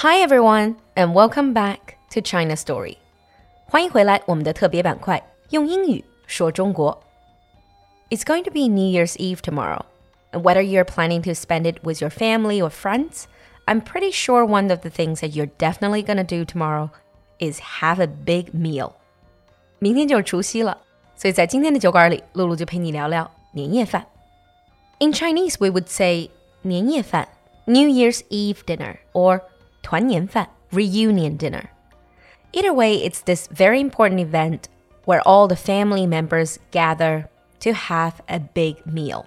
Hi everyone, and welcome back to China Story. 欢迎回来，我们的特别板块，用英语说中国。It's going to be New Year's Eve tomorrow, and whether you're planning to spend it with your family or friends, I'm pretty sure one of the things that you're definitely gonna do tomorrow is have a big meal. 明天就是除夕了，所以在今天的酒馆里，露露就陪你聊聊年夜饭。In Chinese, we would say 年夜饭 New Year's Eve dinner, or 团年饭 reunion dinner. Either way, it's this very important event where all the family members gather to have a big meal.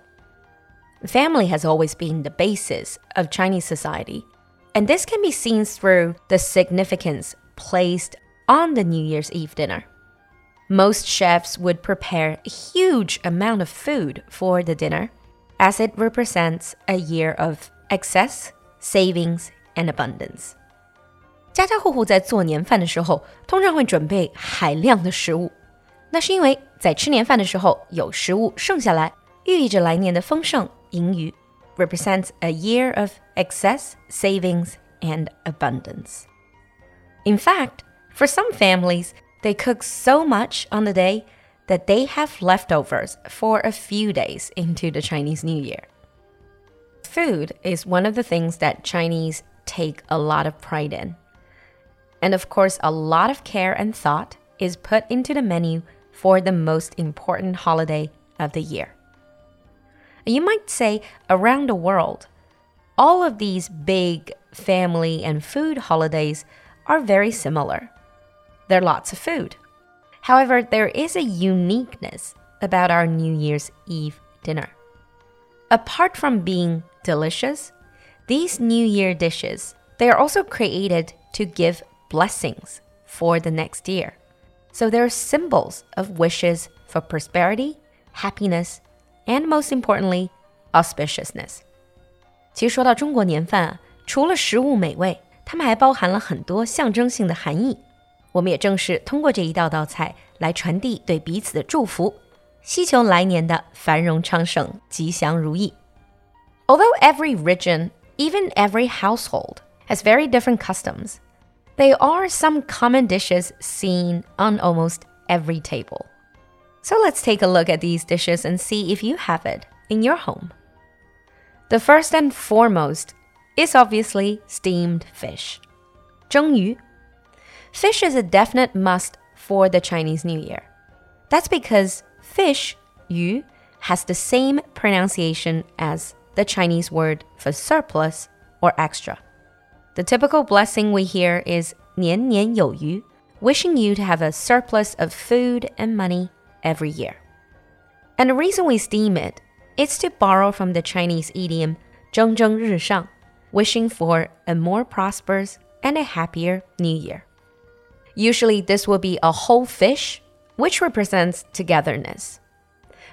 Family has always been the basis of Chinese society, and this can be seen through the significance placed on the New Year's Eve dinner. Most chefs would prepare a huge amount of food for the dinner, as it represents a year of excess, savings, and abundance。家家户户在做年饭的时候，通常会准备海量的食物。那是因为在吃年饭的时候有食物剩下来，寓意着来年的丰盛盈余，represents a year of excess, savings, and abundance. In fact, for some families, they cook so much on the day that they have leftovers for a few days into the Chinese New Year. Food is one of the things that Chinese take a lot of pride in. And of course, a lot of care and thought is put into the menu for the most important holiday of the year. You might say, around the world, all of these big family and food holidays are very similar. There are lots of food. However, there is a uniqueness about our New Year's Eve dinner. Apart from being delicious, these New Year dishes, they are also created to give blessings for the next year. So they're symbols of wishes for prosperity, happiness, and most importantly, auspiciousness. 其实说到中国年饭啊，除了食物美味，它们还包含了很多象征性的含义。我们也正是通过这一道道菜来传递对彼此的祝福，希求来年的繁荣昌盛、吉祥如意。Although every region even every household has very different customs. There are some common dishes seen on almost every table. So let's take a look at these dishes and see if you have it in your home. The first and foremost is obviously steamed fish. 蒸鱼. Fish is a definite must for the Chinese New Year. That's because fish, yu, has the same pronunciation as the Chinese word for surplus or extra. The typical blessing we hear is 年年有余, wishing you to have a surplus of food and money every year. And the reason we steam it is to borrow from the Chinese idiom 蒸蒸日上, wishing for a more prosperous and a happier new year. Usually, this will be a whole fish, which represents togetherness.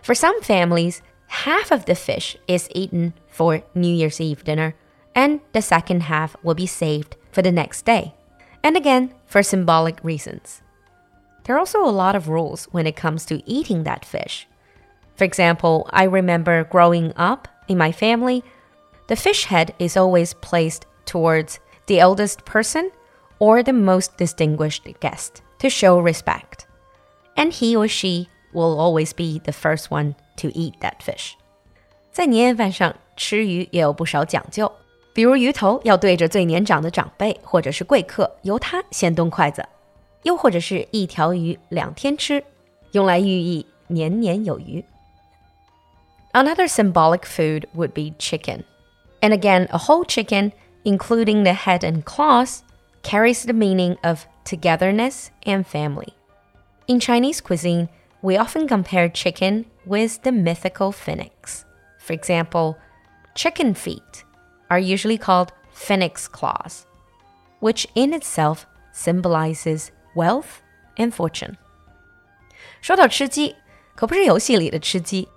For some families, half of the fish is eaten for New Year's Eve dinner, and the second half will be saved for the next day. And again, for symbolic reasons. There are also a lot of rules when it comes to eating that fish. For example, I remember growing up in my family, the fish head is always placed towards the eldest person or the most distinguished guest to show respect. And he or she will always be the first one to eat that fish. 在年夜饭上吃鱼也有不少讲究，比如鱼头要对着最年长的长辈或者是贵客，由他先动筷子；又或者是一条鱼两天吃，用来寓意年年有余。Another symbolic food would be chicken. And again, a whole chicken, including the head and claws, carries the meaning of togetherness and family. In Chinese cuisine, we often compare chicken with the mythical phoenix. For example, chicken feet are usually called phoenix claws. which in itself symbolizes wealth and fortune. 说到吃鸡，可不是游戏里的吃鸡，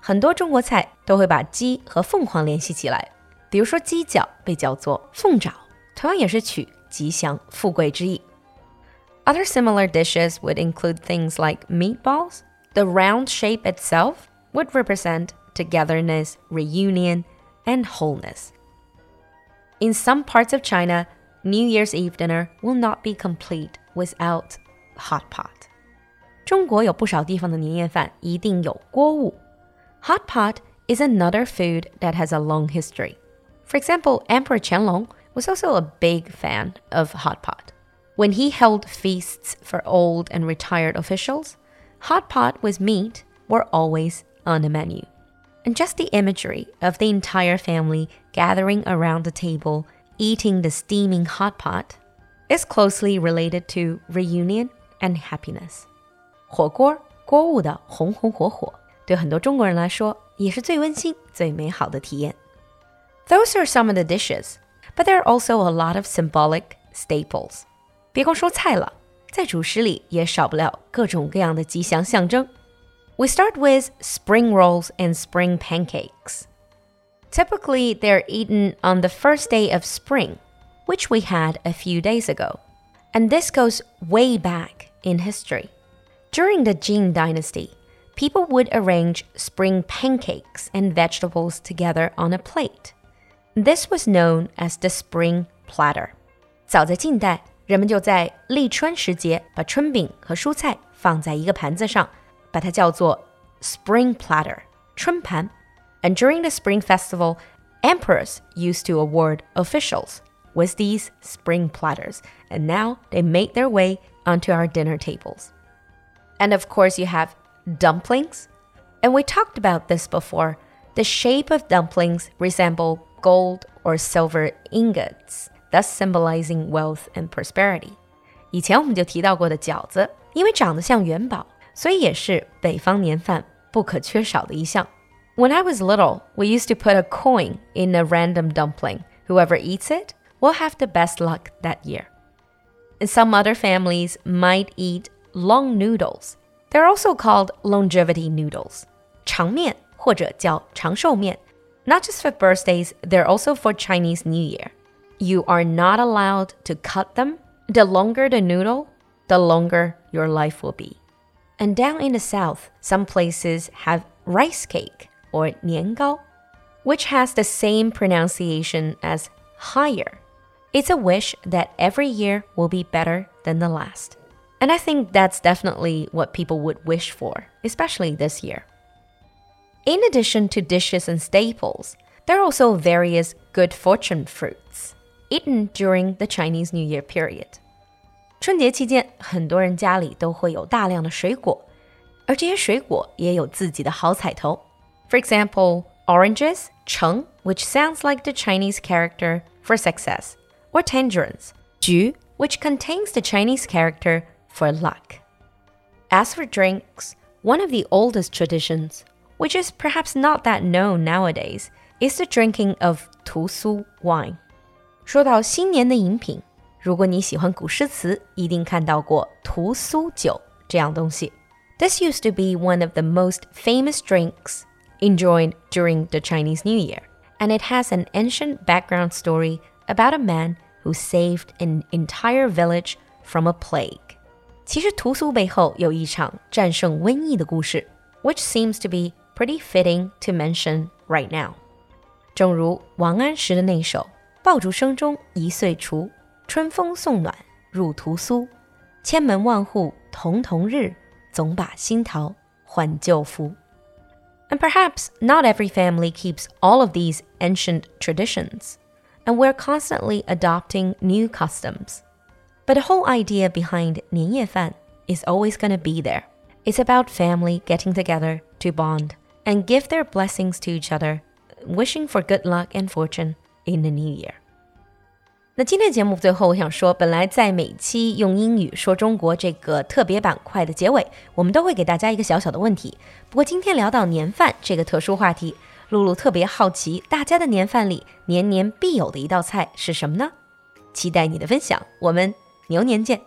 很多中国菜都会把鸡和凤凰联系起来。比如说鸡脚被叫做凤爪，同样也是取吉祥富贵之意。Other similar dishes would include things like meatballs. The round shape itself would represent togetherness, reunion, and wholeness. In some parts of China, New Year's Eve dinner will not be complete without hot pot. 中国有不少地方的年夜饭一定有锅物。Hot pot is another food that has a long history. For example, Emperor Qianlong was also a big fan of hot pot. When he held feasts for old and retired officials, hot pot with meat were always on the menu. And just the imagery of the entire family gathering around the table eating the steaming hot pot is closely related to reunion and happiness. 火锅锅物的红红火火，对很多中国人来说也是最温馨、最美好的体验。Those are some of the dishes, but there are also a lot of symbolic staples. 别光说菜了， 在主食里也少不了各种各样的吉祥象征。We start with spring rolls and spring pancakes. Typically, they're eaten on the first day of spring, which we had a few days ago. And this goes way back in history. During the Jin Dynasty, people would arrange spring pancakes and vegetables together on a plate. This was known as the spring platter. 早在晋代,人们就在立春时节把春饼和蔬菜放在一个盘子上，把它叫做 spring platter 春盘。And during the spring festival, emperors used to award officials with these spring platters, and now they made their way onto our dinner tables. And of course, you have dumplings. And we talked about this before. The shape of dumplings resemble gold or silver ingots, thus symbolizing wealth and prosperity. 以前我们就提到过的饺子，因为长得像元宝，所以也是北方年饭不可缺少的一项。When I was little, we used to put a coin in a random dumpling. Whoever eats it will have the best luck that year. And some other families might eat long noodles. They're also called longevity noodles. 长面或者叫长寿面 not just for birthdays, they're also for Chinese New Year. You are not allowed to cut them. The longer the noodle, the longer your life will be. And down in the south, some places have rice cake or 年糕, which has the same pronunciation as higher. It's a wish that every year will be better than the last. And I think that's definitely what people would wish for, especially this year. In addition to dishes and staples, there are also various good fortune fruits eaten during the Chinese New Year period. 春节期间，很多人家里都会有大量的水果，而这些水果也有自己的好彩头。For example, oranges, cheng, which sounds like the Chinese character for success, or tangerines, ju, which contains the Chinese character for luck. As for drinks, one of the oldest traditions which is perhaps not that known nowadays, is the drinking of 屠苏 wine. 说到新年的饮品，如果你喜欢古诗词，一定看到过屠苏酒这样东西。This used to be one of the most famous drinks enjoyed during the Chinese New Year, and it has an ancient background story about a man who saved an entire village from a plague. 其实屠苏背后有一场战胜瘟疫的故事，which seems to be pretty fitting to mention right now. 正如王安石的那首“ 爆竹声中一岁除，春风送暖入屠苏。千门万户曈曈日，总把新桃换旧符。” And perhaps not every family keeps all of these ancient traditions, and we're constantly adopting new customs. But the whole idea behind 年夜饭 is always going to be there. It's about family getting together to bond and give their blessings to each other, wishing for good luck and fortune in the new year. 那今天节目最后，我想说，本来在每期用英语说中国这个特别板块的结尾，我们都会给大家一个小小的问题。不过今天聊到年饭这个特殊话题，露露特别好奇，大家的年饭里年年必有的一道菜是什么呢期待你的分享，我们牛年见。